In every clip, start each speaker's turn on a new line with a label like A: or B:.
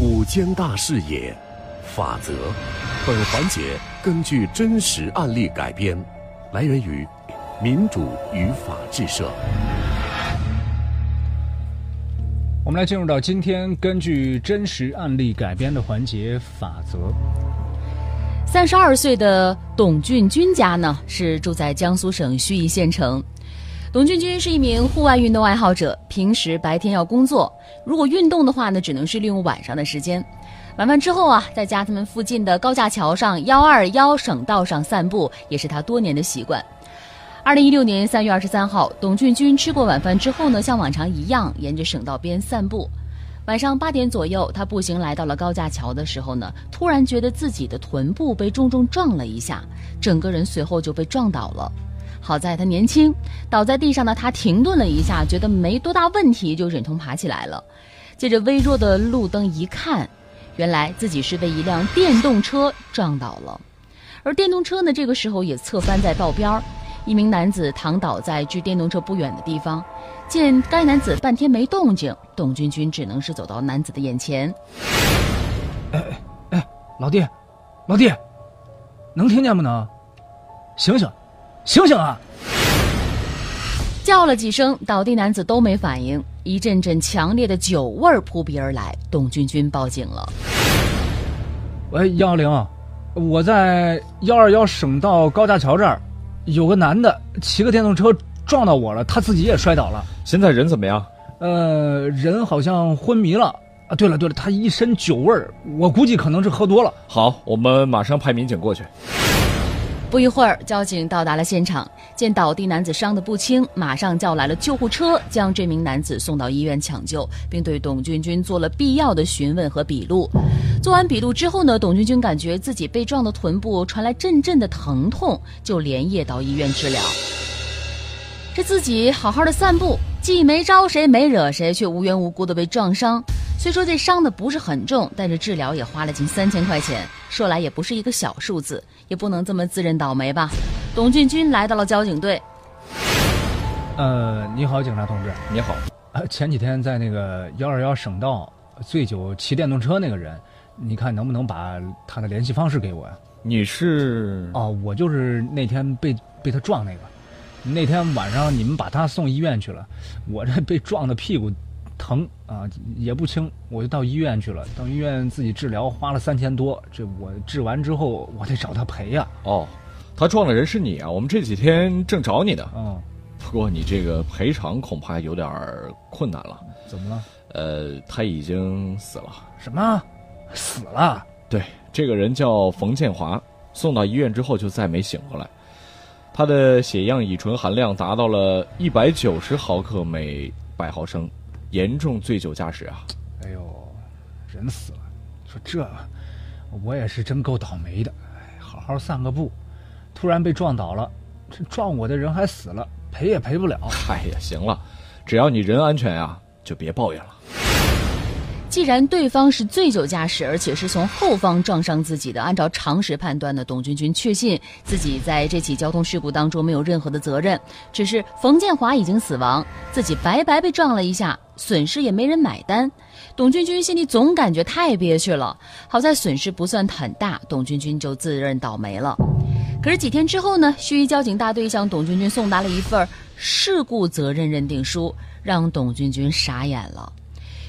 A: 五间大视野，法则。本环节根据真实案例改编，来源于民主与法治社。
B: 我们来进入到今天根据真实案例改编的环节法则。
C: 三十二岁的董俊军家呢，是住在江苏省盱眙县城。董俊军是一名户外运动爱好者，平时白天要工作，如果运动的话呢，只能是利用晚上的时间。晚饭之后啊，在家他们附近的高架桥上幺二幺省道上散步，也是他多年的习惯。二零一六年三月二十三号，董俊军吃过晚饭之后呢，像往常一样沿着省道边散步。晚上八点左右，他步行来到了高架桥的时候呢，突然觉得自己的臀部被重重撞了一下，整个人随后就被撞倒了。好在他年轻，倒在地上的他停顿了一下，觉得没多大问题，就忍痛爬起来了。借着微弱的路灯一看，原来自己是被一辆电动车撞倒了，而电动车呢，这个时候也侧翻在道边儿。一名男子躺倒在距电动车不远的地方，见该男子半天没动静，董军军只能是走到男子的眼前。
B: 哎哎，老弟，老弟，能听见不能？醒醒，醒醒啊！
C: 叫了几声，倒地男子都没反应，一阵阵强烈的酒味儿扑鼻而来，董军军报警了。
B: 喂，幺幺零，我在幺二幺省道高架桥这儿。有个男的骑个电动车撞到我了，他自己也摔倒了。
D: 现在人怎么样？
B: 呃，人好像昏迷了啊。对了对了，他一身酒味儿，我估计可能是喝多了。
D: 好，我们马上派民警过去。
C: 不一会儿，交警到达了现场，见倒地男子伤得不轻，马上叫来了救护车，将这名男子送到医院抢救，并对董军军做了必要的询问和笔录。做完笔录之后呢，董军军感觉自己被撞的臀部传来阵阵的疼痛，就连夜到医院治疗。这自己好好的散步，既没招谁，没惹谁，却无缘无故的被撞伤。虽说这伤的不是很重，但是治疗也花了近三千块钱，说来也不是一个小数字。也不能这么自认倒霉吧？董俊军来到了交警队。
B: 呃，你好，警察同志。
D: 你好。
B: 呃，前几天在那个幺二幺省道醉酒骑电动车那个人，你看能不能把他的联系方式给我呀？
D: 你是？
B: 哦，我就是那天被被他撞那个。那天晚上你们把他送医院去了，我这被撞的屁股。疼啊，也不轻，我就到医院去了。到医院自己治疗，花了三千多。这我治完之后，我得找他赔呀。
D: 哦，他撞的人是你啊？我们这几天正找你呢。
B: 嗯，
D: 不过你这个赔偿恐怕有点困难了。
B: 怎么了？
D: 呃，他已经死了。
B: 什么？死了？
D: 对，这个人叫冯建华，送到医院之后就再没醒过来。他的血样乙醇含量达到了一百九十毫克每百毫升。严重醉酒驾驶啊！
B: 哎呦，人死了，说这，我也是真够倒霉的。好好散个步，突然被撞倒了，这撞我的人还死了，赔也赔不了。
D: 哎呀，行了，只要你人安全呀，就别抱怨了。
C: 既然对方是醉酒驾驶，而且是从后方撞伤自己的，按照常识判断呢，董军军确信自己在这起交通事故当中没有任何的责任，只是冯建华已经死亡，自己白白被撞了一下，损失也没人买单。董军军心里总感觉太憋屈了。好在损失不算很大，董军军就自认倒霉了。可是几天之后呢，盱眙交警大队向董军军送达了一份事故责任认定书，让董军军傻眼了。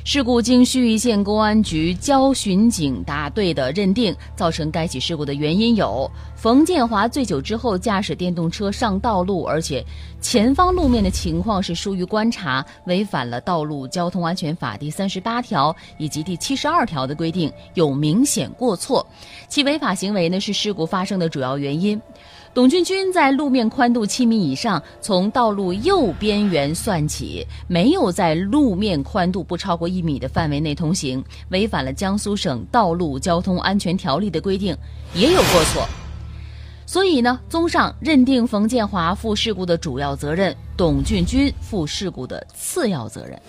C: 事故经盱眙县公安局交巡警大队的认定，造成该起事故的原因有：冯建华醉酒之后驾驶电动车上道路，而且前方路面的情况是疏于观察，违反了《道路交通安全法》第三十八条以及第七十二条的规定，有明显过错。其违法行为呢是事故发生的主要原因。董俊军在路面宽度七米以上，从道路右边缘算起，没有在路面宽度不超过一米的范围内通行，违反了江苏省道路交通安全条例的规定，也有过错。所以呢，综上认定冯建华负事故的主要责任，董俊军负事故的次要责任。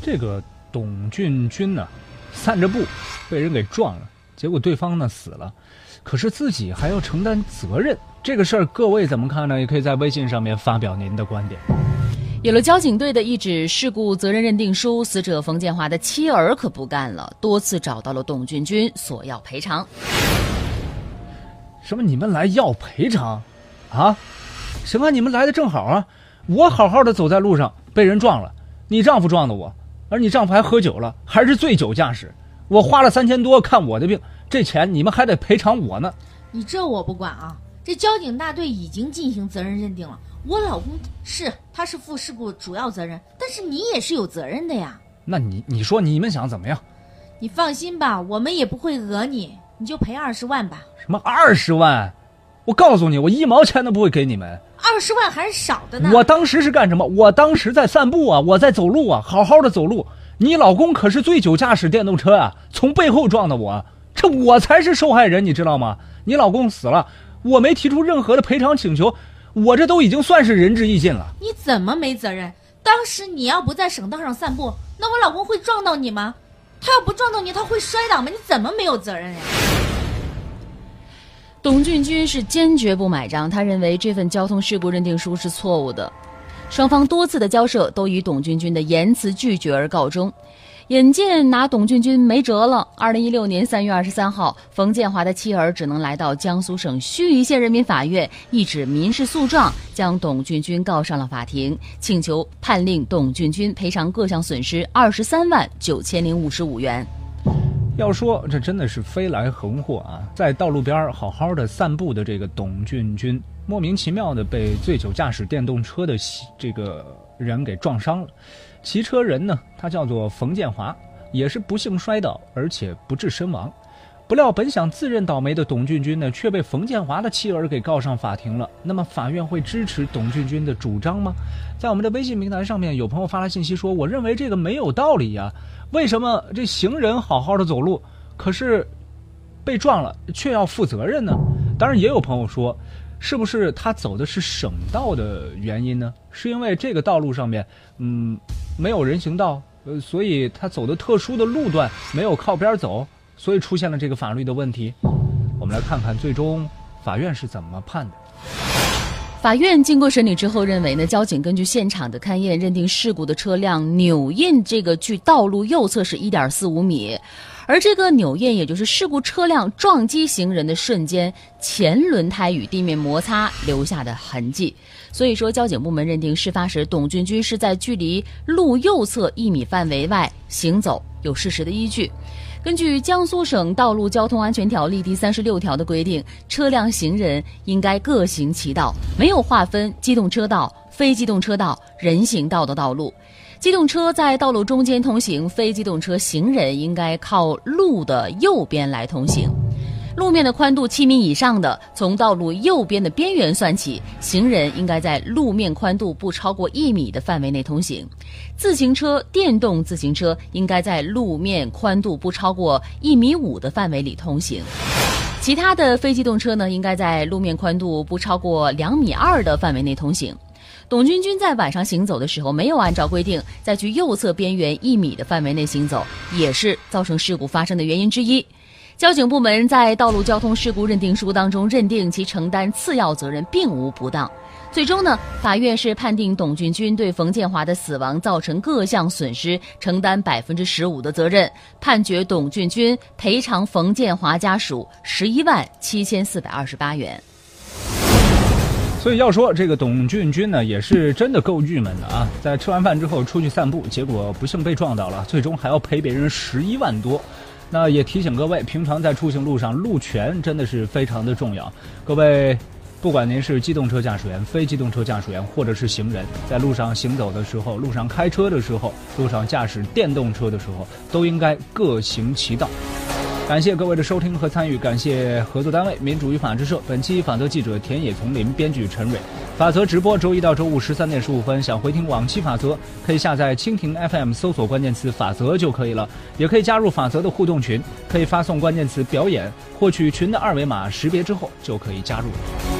B: 这个董俊军呢，散着步被人给撞了，结果对方呢死了。可是自己还要承担责任，这个事儿各位怎么看呢？也可以在微信上面发表您的观点。
C: 有了交警队的一纸事故责任认定书，死者冯建华的妻儿可不干了，多次找到了董俊军索要赔偿。
B: 什么？你们来要赔偿？啊？行啊，你们来的正好啊！我好好的走在路上被人撞了，你丈夫撞的我，而你丈夫还喝酒了，还是醉酒驾驶。我花了三千多看我的病，这钱你们还得赔偿我呢。
E: 你这我不管啊！这交警大队已经进行责任认定了，我老公是他是负事故主要责任，但是你也是有责任的呀。
B: 那你你说你们想怎么样？
E: 你放心吧，我们也不会讹你，你就赔二十万吧。
B: 什么二十万？我告诉你，我一毛钱都不会给你们。
E: 二十万还是少的呢。
B: 我当时是干什么？我当时在散步啊，我在走路啊，好好的走路。你老公可是醉酒驾驶电动车啊，从背后撞的我，这我才是受害人，你知道吗？你老公死了，我没提出任何的赔偿请求，我这都已经算是仁至义尽了。
E: 你怎么没责任？当时你要不在省道上散步，那我老公会撞到你吗？他要不撞到你，他会摔倒吗？你怎么没有责任呀？
C: 董俊军是坚决不买账，他认为这份交通事故认定书是错误的。双方多次的交涉都以董俊军的言辞拒绝而告终。眼见拿董俊军没辙了，二零一六年三月二十三号，冯建华的妻儿只能来到江苏省盱眙县人民法院一纸民事诉状，将董俊军告上了法庭，请求判令董俊军赔偿各项损失二十三万九千零五十五元。
B: 要说这真的是飞来横祸啊！在道路边好好的散步的这个董俊军，莫名其妙的被醉酒驾驶电动车的这个人给撞伤了。骑车人呢，他叫做冯建华，也是不幸摔倒，而且不治身亡。不料本想自认倒霉的董俊军呢，却被冯建华的妻儿给告上法庭了。那么法院会支持董俊军的主张吗？在我们的微信平台上面，有朋友发来信息说：“我认为这个没有道理呀。”为什么这行人好好的走路，可是被撞了却要负责任呢？当然，也有朋友说，是不是他走的是省道的原因呢？是因为这个道路上面，嗯，没有人行道，呃，所以他走的特殊的路段没有靠边走，所以出现了这个法律的问题。我们来看看最终法院是怎么判的。
C: 法院经过审理之后认为呢，交警根据现场的勘验认定事故的车辆扭印这个距道路右侧是一点四五米，而这个扭印也就是事故车辆撞击行人的瞬间前轮胎与地面摩擦留下的痕迹。所以说，交警部门认定事发时董俊军是在距离路右侧一米范围外行走，有事实的依据。根据江苏省道路交通安全条例第三十六条的规定，车辆行人应该各行其道，没有划分机动车道、非机动车道、人行道的道路。机动车在道路中间通行，非机动车行人应该靠路的右边来通行。路面的宽度七米以上的，从道路右边的边缘算起，行人应该在路面宽度不超过一米的范围内通行；自行车、电动自行车应该在路面宽度不超过一米五的范围里通行；其他的非机动车呢，应该在路面宽度不超过两米二的范围内通行。董军军在晚上行走的时候，没有按照规定在距右侧边缘一米的范围内行走，也是造成事故发生的原因之一。交警部门在道路交通事故认定书当中认定其承担次要责任并无不当，最终呢，法院是判定董俊军对冯建华的死亡造成各项损失承担百分之十五的责任，判决董俊军赔偿冯建华家属十一万七千四百二十八元。
B: 所以要说这个董俊军呢，也是真的够郁闷的啊！在吃完饭之后出去散步，结果不幸被撞到了，最终还要赔别人十一万多。那也提醒各位，平常在出行路上，路权真的是非常的重要。各位，不管您是机动车驾驶员、非机动车驾驶员，或者是行人，在路上行走的时候、路上开车的时候、路上驾驶电动车的时候，都应该各行其道。感谢各位的收听和参与，感谢合作单位民主与法制社。本期法则记者田野丛林，编剧陈蕊。法则直播周一到周五十三点十五分。想回听往期法则，可以下载蜻蜓 FM，搜索关键词“法则”就可以了。也可以加入法则的互动群，可以发送关键词“表演”，获取群的二维码，识别之后就可以加入了。